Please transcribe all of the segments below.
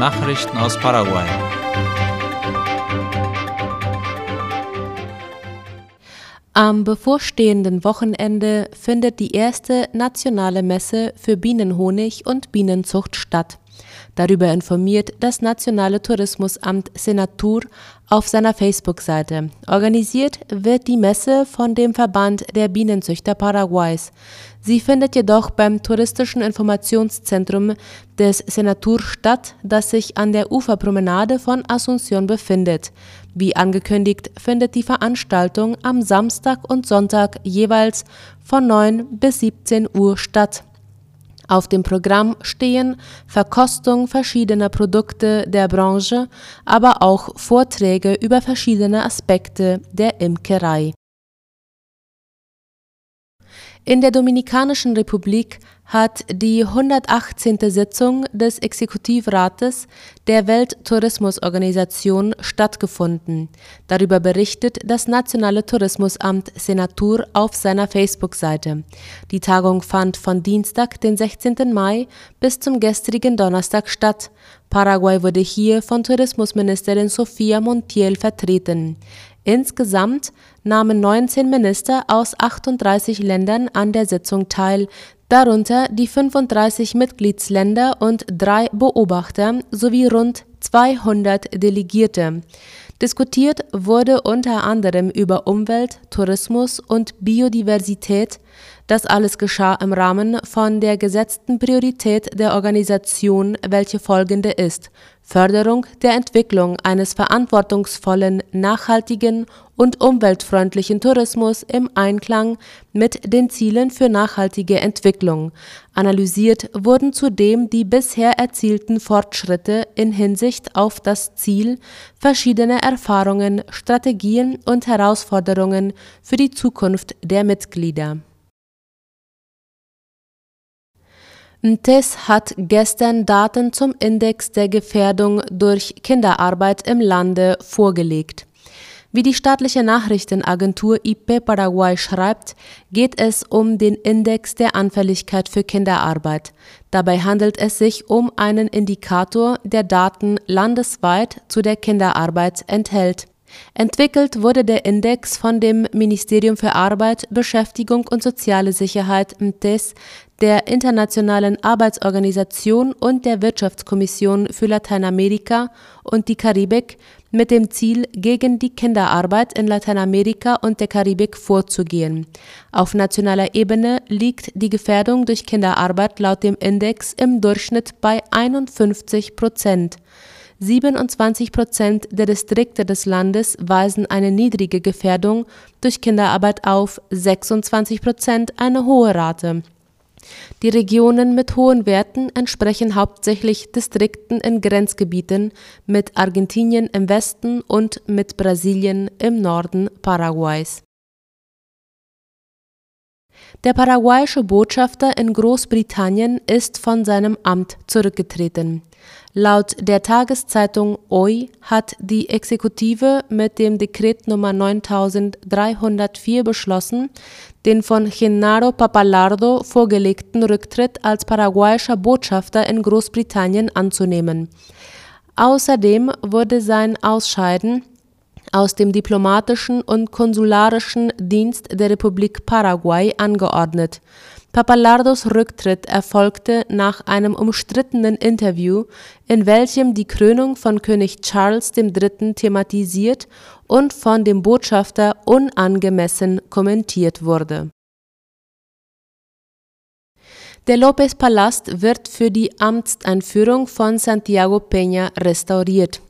Nachrichten aus Paraguay. Am bevorstehenden Wochenende findet die erste nationale Messe für Bienenhonig und Bienenzucht statt. Darüber informiert das Nationale Tourismusamt Senatur auf seiner Facebook-Seite. Organisiert wird die Messe von dem Verband der Bienenzüchter Paraguays. Sie findet jedoch beim Touristischen Informationszentrum des Senatur statt, das sich an der Uferpromenade von Asunción befindet. Wie angekündigt findet die Veranstaltung am Samstag und Sonntag jeweils von 9 bis 17 Uhr statt. Auf dem Programm stehen Verkostung verschiedener Produkte der Branche, aber auch Vorträge über verschiedene Aspekte der Imkerei. In der Dominikanischen Republik hat die 118. Sitzung des Exekutivrats der Welttourismusorganisation stattgefunden. Darüber berichtet das Nationale Tourismusamt Senatur auf seiner Facebook-Seite. Die Tagung fand von Dienstag, den 16. Mai bis zum gestrigen Donnerstag statt. Paraguay wurde hier von Tourismusministerin Sofia Montiel vertreten. Insgesamt nahmen 19 Minister aus 38 Ländern an der Sitzung teil, darunter die 35 Mitgliedsländer und drei Beobachter sowie rund 200 Delegierte. Diskutiert wurde unter anderem über Umwelt, Tourismus und Biodiversität, das alles geschah im Rahmen von der gesetzten Priorität der Organisation, welche folgende ist: Förderung der Entwicklung eines verantwortungsvollen, nachhaltigen und umweltfreundlichen Tourismus im Einklang mit den Zielen für nachhaltige Entwicklung. Analysiert wurden zudem die bisher erzielten Fortschritte in Hinsicht auf das Ziel, verschiedene Erfahrungen, Strategien und Herausforderungen für die Zukunft der Mitglieder TES hat gestern Daten zum Index der Gefährdung durch Kinderarbeit im Lande vorgelegt. Wie die staatliche Nachrichtenagentur IP Paraguay schreibt, geht es um den Index der Anfälligkeit für Kinderarbeit. Dabei handelt es sich um einen Indikator, der Daten landesweit zu der Kinderarbeit enthält. Entwickelt wurde der Index von dem Ministerium für Arbeit, Beschäftigung und soziale Sicherheit MTES, der Internationalen Arbeitsorganisation und der Wirtschaftskommission für Lateinamerika und die Karibik mit dem Ziel, gegen die Kinderarbeit in Lateinamerika und der Karibik vorzugehen. Auf nationaler Ebene liegt die Gefährdung durch Kinderarbeit laut dem Index im Durchschnitt bei 51 Prozent. 27 Prozent der Distrikte des Landes weisen eine niedrige Gefährdung durch Kinderarbeit auf, 26 Prozent eine hohe Rate. Die Regionen mit hohen Werten entsprechen hauptsächlich Distrikten in Grenzgebieten mit Argentinien im Westen und mit Brasilien im Norden Paraguays. Der paraguayische Botschafter in Großbritannien ist von seinem Amt zurückgetreten. Laut der Tageszeitung OI hat die Exekutive mit dem Dekret Nummer 9304 beschlossen, den von Genaro Papalardo vorgelegten Rücktritt als paraguayischer Botschafter in Großbritannien anzunehmen. Außerdem wurde sein Ausscheiden aus dem diplomatischen und konsularischen Dienst der Republik Paraguay angeordnet. Papalardos Rücktritt erfolgte nach einem umstrittenen Interview, in welchem die Krönung von König Charles III. thematisiert und von dem Botschafter unangemessen kommentiert wurde. Der López-Palast wird für die Amtseinführung von Santiago Peña restauriert.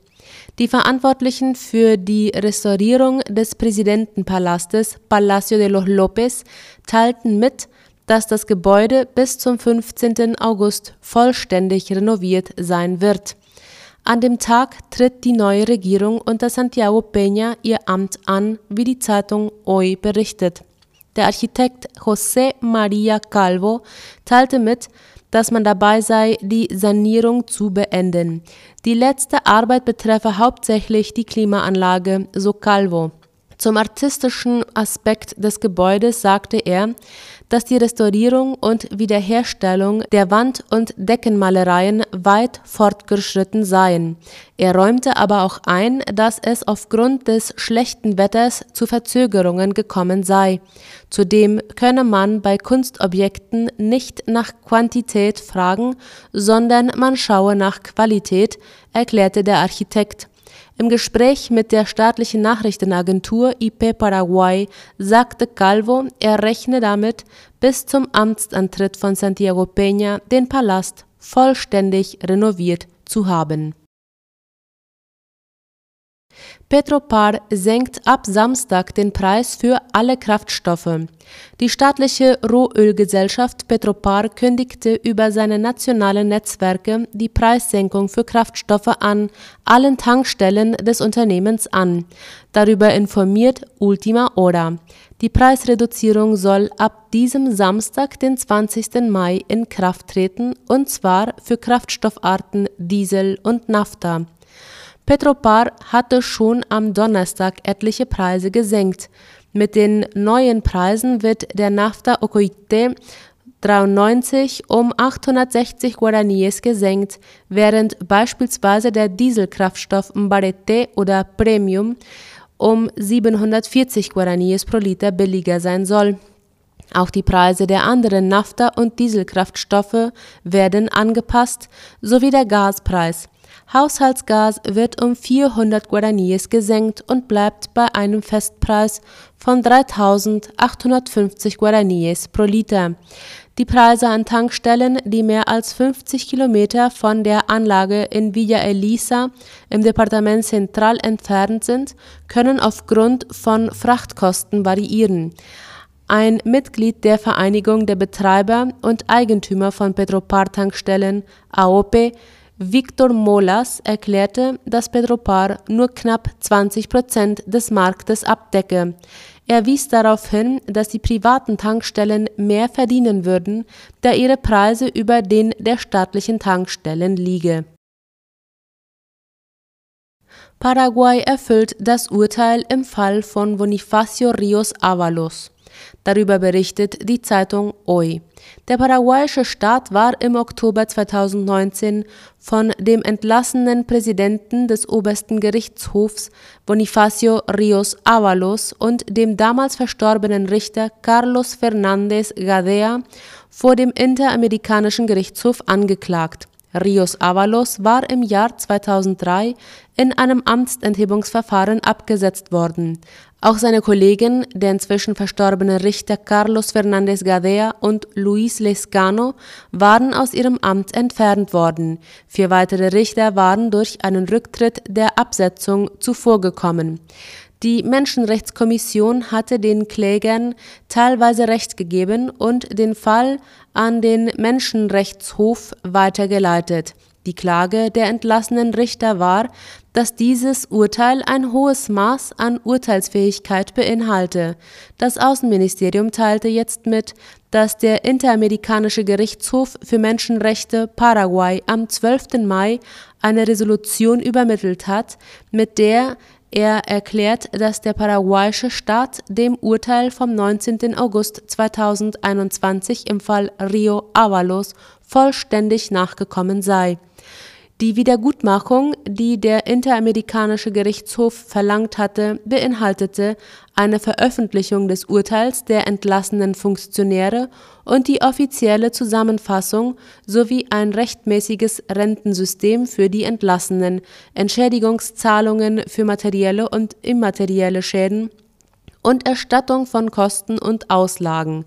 Die Verantwortlichen für die Restaurierung des Präsidentenpalastes Palacio de los López teilten mit, dass das Gebäude bis zum 15. August vollständig renoviert sein wird. An dem Tag tritt die neue Regierung unter Santiago Peña ihr Amt an, wie die Zeitung Hoy berichtet. Der Architekt José María Calvo teilte mit, dass man dabei sei, die Sanierung zu beenden. Die letzte Arbeit betreffe hauptsächlich die Klimaanlage, so Calvo. Zum artistischen Aspekt des Gebäudes sagte er, dass die Restaurierung und Wiederherstellung der Wand- und Deckenmalereien weit fortgeschritten seien. Er räumte aber auch ein, dass es aufgrund des schlechten Wetters zu Verzögerungen gekommen sei. Zudem könne man bei Kunstobjekten nicht nach Quantität fragen, sondern man schaue nach Qualität, erklärte der Architekt. Im Gespräch mit der staatlichen Nachrichtenagentur IP Paraguay sagte Calvo, er rechne damit, bis zum Amtsantritt von Santiago Peña den Palast vollständig renoviert zu haben Petropar senkt ab Samstag den Preis für alle Kraftstoffe. Die staatliche Rohölgesellschaft Petropar kündigte über seine nationalen Netzwerke die Preissenkung für Kraftstoffe an allen Tankstellen des Unternehmens an. Darüber informiert Ultima Hora. Die Preisreduzierung soll ab diesem Samstag, den 20. Mai, in Kraft treten, und zwar für Kraftstoffarten Diesel und Nafta. Petropar hatte schon am Donnerstag etliche Preise gesenkt. Mit den neuen Preisen wird der Nafta Ocoite 93 um 860 Guaraníes gesenkt, während beispielsweise der Dieselkraftstoff Mbarete oder Premium um 740 Guaraníes pro Liter billiger sein soll. Auch die Preise der anderen Nafta- und Dieselkraftstoffe werden angepasst, sowie der Gaspreis. Haushaltsgas wird um 400 Guaraníes gesenkt und bleibt bei einem Festpreis von 3.850 Guaraníes pro Liter. Die Preise an Tankstellen, die mehr als 50 Kilometer von der Anlage in Villa Elisa im Departement Central entfernt sind, können aufgrund von Frachtkosten variieren. Ein Mitglied der Vereinigung der Betreiber und Eigentümer von Petropar-Tankstellen, AOP, Victor Molas erklärte, dass Petropar nur knapp 20 Prozent des Marktes abdecke. Er wies darauf hin, dass die privaten Tankstellen mehr verdienen würden, da ihre Preise über den der staatlichen Tankstellen liege. Paraguay erfüllt das Urteil im Fall von Bonifacio Rios Avalos. Darüber berichtet die Zeitung Hoy. Der paraguayische Staat war im Oktober 2019 von dem entlassenen Präsidenten des obersten Gerichtshofs Bonifacio Rios Avalos und dem damals verstorbenen Richter Carlos Fernández Gadea vor dem Interamerikanischen Gerichtshof angeklagt. Rios Avalos war im Jahr 2003 in einem Amtsenthebungsverfahren abgesetzt worden. Auch seine Kollegen, der inzwischen verstorbene Richter Carlos Fernández Gadea und Luis Lescano, waren aus ihrem Amt entfernt worden. Vier weitere Richter waren durch einen Rücktritt der Absetzung zuvorgekommen. Die Menschenrechtskommission hatte den Klägern teilweise Recht gegeben und den Fall an den Menschenrechtshof weitergeleitet. Die Klage der entlassenen Richter war, dass dieses Urteil ein hohes Maß an Urteilsfähigkeit beinhalte. Das Außenministerium teilte jetzt mit, dass der Interamerikanische Gerichtshof für Menschenrechte Paraguay am 12. Mai eine Resolution übermittelt hat, mit der er erklärt, dass der paraguayische Staat dem Urteil vom 19. August 2021 im Fall Rio Avalos vollständig nachgekommen sei. Die Wiedergutmachung, die der Interamerikanische Gerichtshof verlangt hatte, beinhaltete eine Veröffentlichung des Urteils der entlassenen Funktionäre und die offizielle Zusammenfassung sowie ein rechtmäßiges Rentensystem für die Entlassenen, Entschädigungszahlungen für materielle und immaterielle Schäden und Erstattung von Kosten und Auslagen.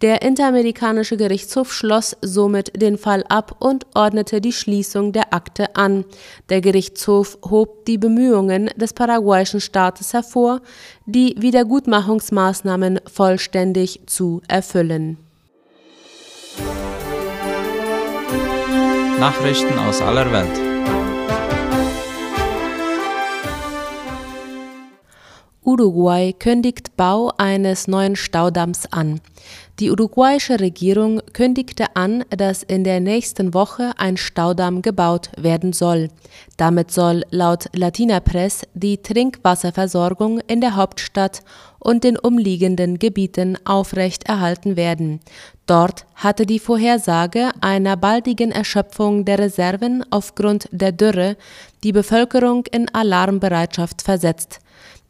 Der Interamerikanische Gerichtshof schloss somit den Fall ab und ordnete die Schließung der Akte an. Der Gerichtshof hob die Bemühungen des paraguayischen Staates hervor, die Wiedergutmachungsmaßnahmen vollständig zu erfüllen. Nachrichten aus aller Welt. Uruguay kündigt Bau eines neuen Staudamms an. Die uruguayische Regierung kündigte an, dass in der nächsten Woche ein Staudamm gebaut werden soll. Damit soll laut Latina Press die Trinkwasserversorgung in der Hauptstadt und den umliegenden Gebieten aufrechterhalten werden. Dort hatte die Vorhersage einer baldigen Erschöpfung der Reserven aufgrund der Dürre die Bevölkerung in Alarmbereitschaft versetzt.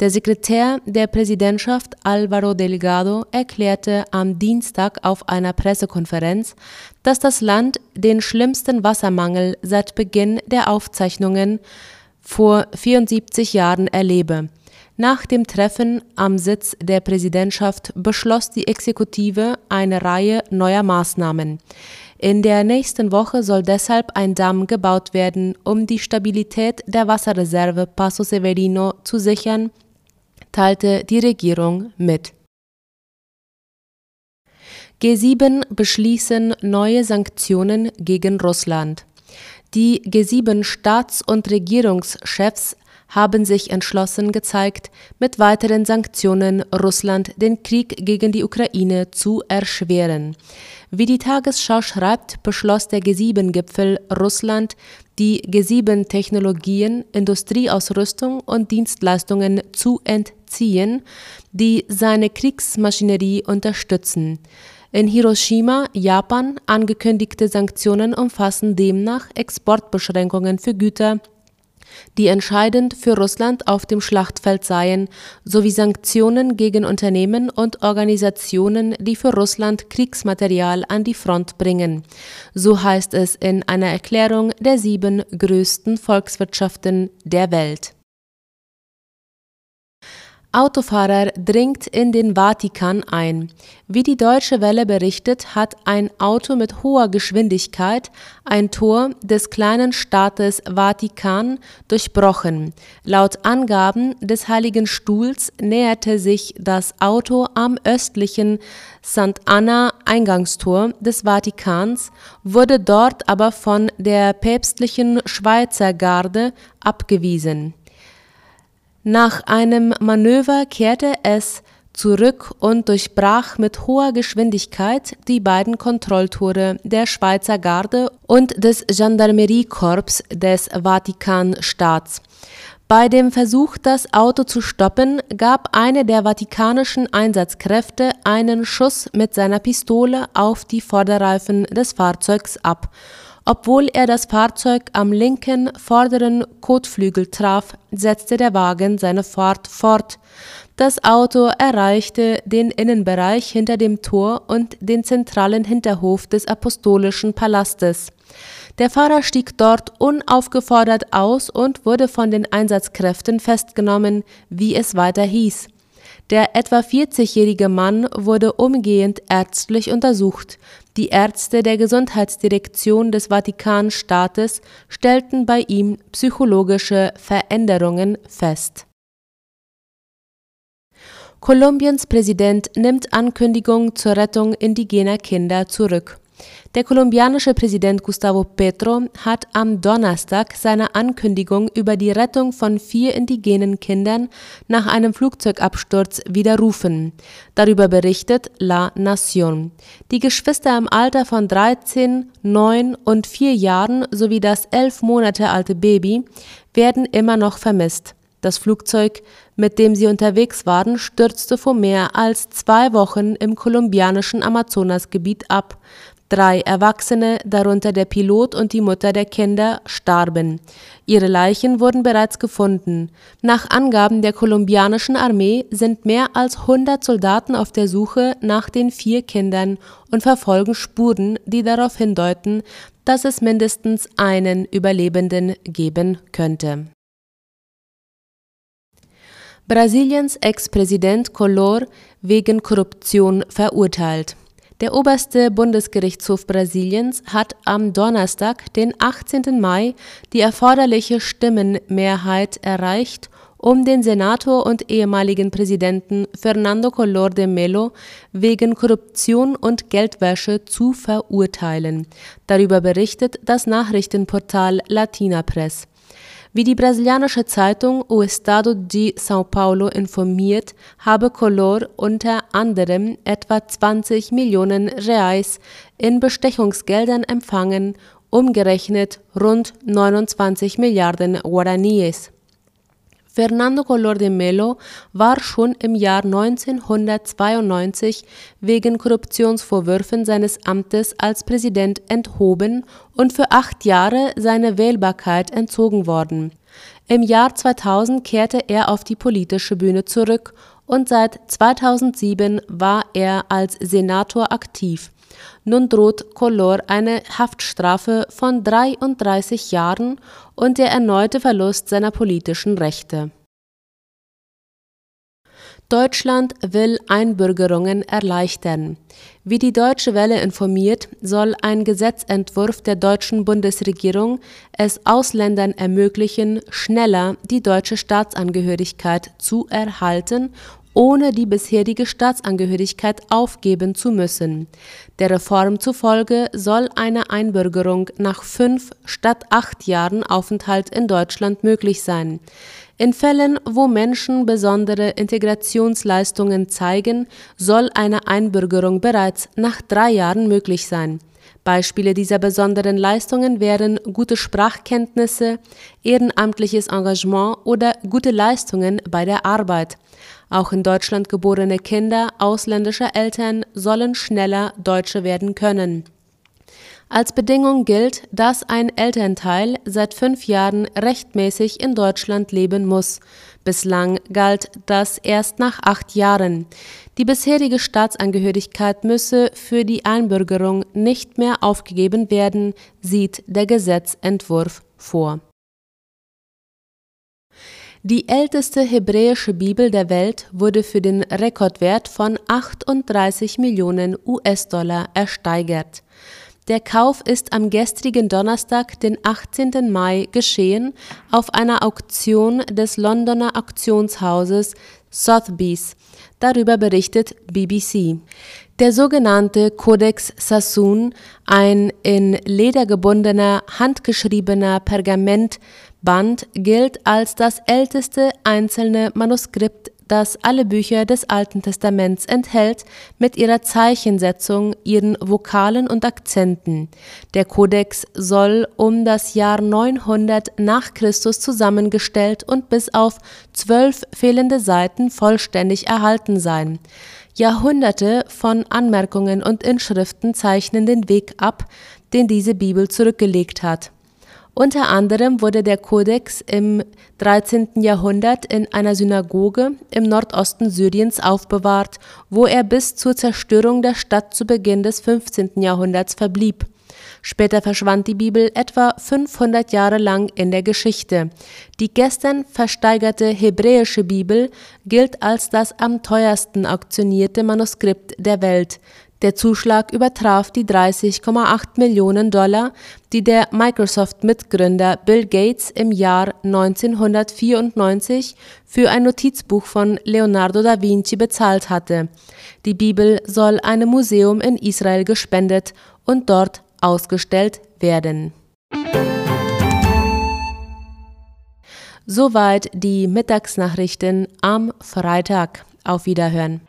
Der Sekretär der Präsidentschaft Álvaro Delgado erklärte am Dienstag auf einer Pressekonferenz, dass das Land den schlimmsten Wassermangel seit Beginn der Aufzeichnungen vor 74 Jahren erlebe. Nach dem Treffen am Sitz der Präsidentschaft beschloss die Exekutive eine Reihe neuer Maßnahmen. In der nächsten Woche soll deshalb ein Damm gebaut werden, um die Stabilität der Wasserreserve Paso Severino zu sichern teilte die Regierung mit. G7 beschließen neue Sanktionen gegen Russland. Die G7-Staats- und Regierungschefs haben sich entschlossen gezeigt, mit weiteren Sanktionen Russland den Krieg gegen die Ukraine zu erschweren. Wie die Tagesschau schreibt, beschloss der G7-Gipfel Russland, die G7-Technologien, Industrieausrüstung und Dienstleistungen zu entziehen, die seine Kriegsmaschinerie unterstützen. In Hiroshima, Japan, angekündigte Sanktionen umfassen demnach Exportbeschränkungen für Güter, die entscheidend für Russland auf dem Schlachtfeld seien, sowie Sanktionen gegen Unternehmen und Organisationen, die für Russland Kriegsmaterial an die Front bringen. So heißt es in einer Erklärung der sieben größten Volkswirtschaften der Welt. Autofahrer dringt in den Vatikan ein. Wie die Deutsche Welle berichtet, hat ein Auto mit hoher Geschwindigkeit ein Tor des kleinen Staates Vatikan durchbrochen. Laut Angaben des Heiligen Stuhls näherte sich das Auto am östlichen St. Anna Eingangstor des Vatikans, wurde dort aber von der päpstlichen Schweizer Garde abgewiesen. Nach einem Manöver kehrte es zurück und durchbrach mit hoher Geschwindigkeit die beiden Kontrolltore der Schweizer Garde und des Gendarmeriekorps des Vatikanstaats. Bei dem Versuch, das Auto zu stoppen, gab eine der vatikanischen Einsatzkräfte einen Schuss mit seiner Pistole auf die Vorderreifen des Fahrzeugs ab obwohl er das Fahrzeug am linken vorderen Kotflügel traf, setzte der Wagen seine Fahrt fort. Das Auto erreichte den Innenbereich hinter dem Tor und den zentralen Hinterhof des Apostolischen Palastes. Der Fahrer stieg dort unaufgefordert aus und wurde von den Einsatzkräften festgenommen, wie es weiter hieß. Der etwa 40-jährige Mann wurde umgehend ärztlich untersucht. Die Ärzte der Gesundheitsdirektion des Vatikanstaates stellten bei ihm psychologische Veränderungen fest. Kolumbiens Präsident nimmt Ankündigung zur Rettung indigener Kinder zurück. Der kolumbianische Präsident Gustavo Petro hat am Donnerstag seine Ankündigung über die Rettung von vier indigenen Kindern nach einem Flugzeugabsturz widerrufen. Darüber berichtet La Nación. Die Geschwister im Alter von 13, 9 und 4 Jahren sowie das elf Monate alte Baby werden immer noch vermisst. Das Flugzeug, mit dem sie unterwegs waren, stürzte vor mehr als zwei Wochen im kolumbianischen Amazonasgebiet ab. Drei Erwachsene, darunter der Pilot und die Mutter der Kinder, starben. Ihre Leichen wurden bereits gefunden. Nach Angaben der kolumbianischen Armee sind mehr als 100 Soldaten auf der Suche nach den vier Kindern und verfolgen Spuren, die darauf hindeuten, dass es mindestens einen Überlebenden geben könnte. Brasiliens Ex-Präsident Collor wegen Korruption verurteilt. Der oberste Bundesgerichtshof Brasiliens hat am Donnerstag, den 18. Mai, die erforderliche Stimmenmehrheit erreicht, um den Senator und ehemaligen Präsidenten Fernando Collor de Mello wegen Korruption und Geldwäsche zu verurteilen. Darüber berichtet das Nachrichtenportal Latina Press. Wie die brasilianische Zeitung O Estado de São Paulo informiert, habe Collor unter anderem etwa 20 Millionen Reais in Bestechungsgeldern empfangen, umgerechnet rund 29 Milliarden Guaraníes. Fernando Collor de Mello war schon im Jahr 1992 wegen Korruptionsvorwürfen seines Amtes als Präsident enthoben und für acht Jahre seine Wählbarkeit entzogen worden. Im Jahr 2000 kehrte er auf die politische Bühne zurück und seit 2007 war er als Senator aktiv. Nun droht Collor eine Haftstrafe von 33 Jahren und der erneute Verlust seiner politischen Rechte. Deutschland will Einbürgerungen erleichtern. Wie die Deutsche Welle informiert, soll ein Gesetzentwurf der deutschen Bundesregierung es Ausländern ermöglichen, schneller die deutsche Staatsangehörigkeit zu erhalten ohne die bisherige Staatsangehörigkeit aufgeben zu müssen. Der Reform zufolge soll eine Einbürgerung nach fünf statt acht Jahren Aufenthalt in Deutschland möglich sein. In Fällen, wo Menschen besondere Integrationsleistungen zeigen, soll eine Einbürgerung bereits nach drei Jahren möglich sein. Beispiele dieser besonderen Leistungen wären gute Sprachkenntnisse, ehrenamtliches Engagement oder gute Leistungen bei der Arbeit. Auch in Deutschland geborene Kinder ausländischer Eltern sollen schneller Deutsche werden können. Als Bedingung gilt, dass ein Elternteil seit fünf Jahren rechtmäßig in Deutschland leben muss. Bislang galt das erst nach acht Jahren. Die bisherige Staatsangehörigkeit müsse für die Einbürgerung nicht mehr aufgegeben werden, sieht der Gesetzentwurf vor. Die älteste hebräische Bibel der Welt wurde für den Rekordwert von 38 Millionen US-Dollar ersteigert. Der Kauf ist am gestrigen Donnerstag, den 18. Mai, geschehen auf einer Auktion des Londoner Auktionshauses Sotheby's. Darüber berichtet BBC. Der sogenannte Codex Sassoon, ein in Leder gebundener, handgeschriebener Pergament Band gilt als das älteste einzelne Manuskript, das alle Bücher des Alten Testaments enthält, mit ihrer Zeichensetzung, ihren Vokalen und Akzenten. Der Kodex soll um das Jahr 900 nach Christus zusammengestellt und bis auf zwölf fehlende Seiten vollständig erhalten sein. Jahrhunderte von Anmerkungen und Inschriften zeichnen den Weg ab, den diese Bibel zurückgelegt hat. Unter anderem wurde der Kodex im 13. Jahrhundert in einer Synagoge im Nordosten Syriens aufbewahrt, wo er bis zur Zerstörung der Stadt zu Beginn des 15. Jahrhunderts verblieb. Später verschwand die Bibel etwa 500 Jahre lang in der Geschichte. Die gestern versteigerte hebräische Bibel gilt als das am teuersten auktionierte Manuskript der Welt. Der Zuschlag übertraf die 30,8 Millionen Dollar, die der Microsoft-Mitgründer Bill Gates im Jahr 1994 für ein Notizbuch von Leonardo da Vinci bezahlt hatte. Die Bibel soll einem Museum in Israel gespendet und dort ausgestellt werden. Soweit die Mittagsnachrichten am Freitag. Auf Wiederhören.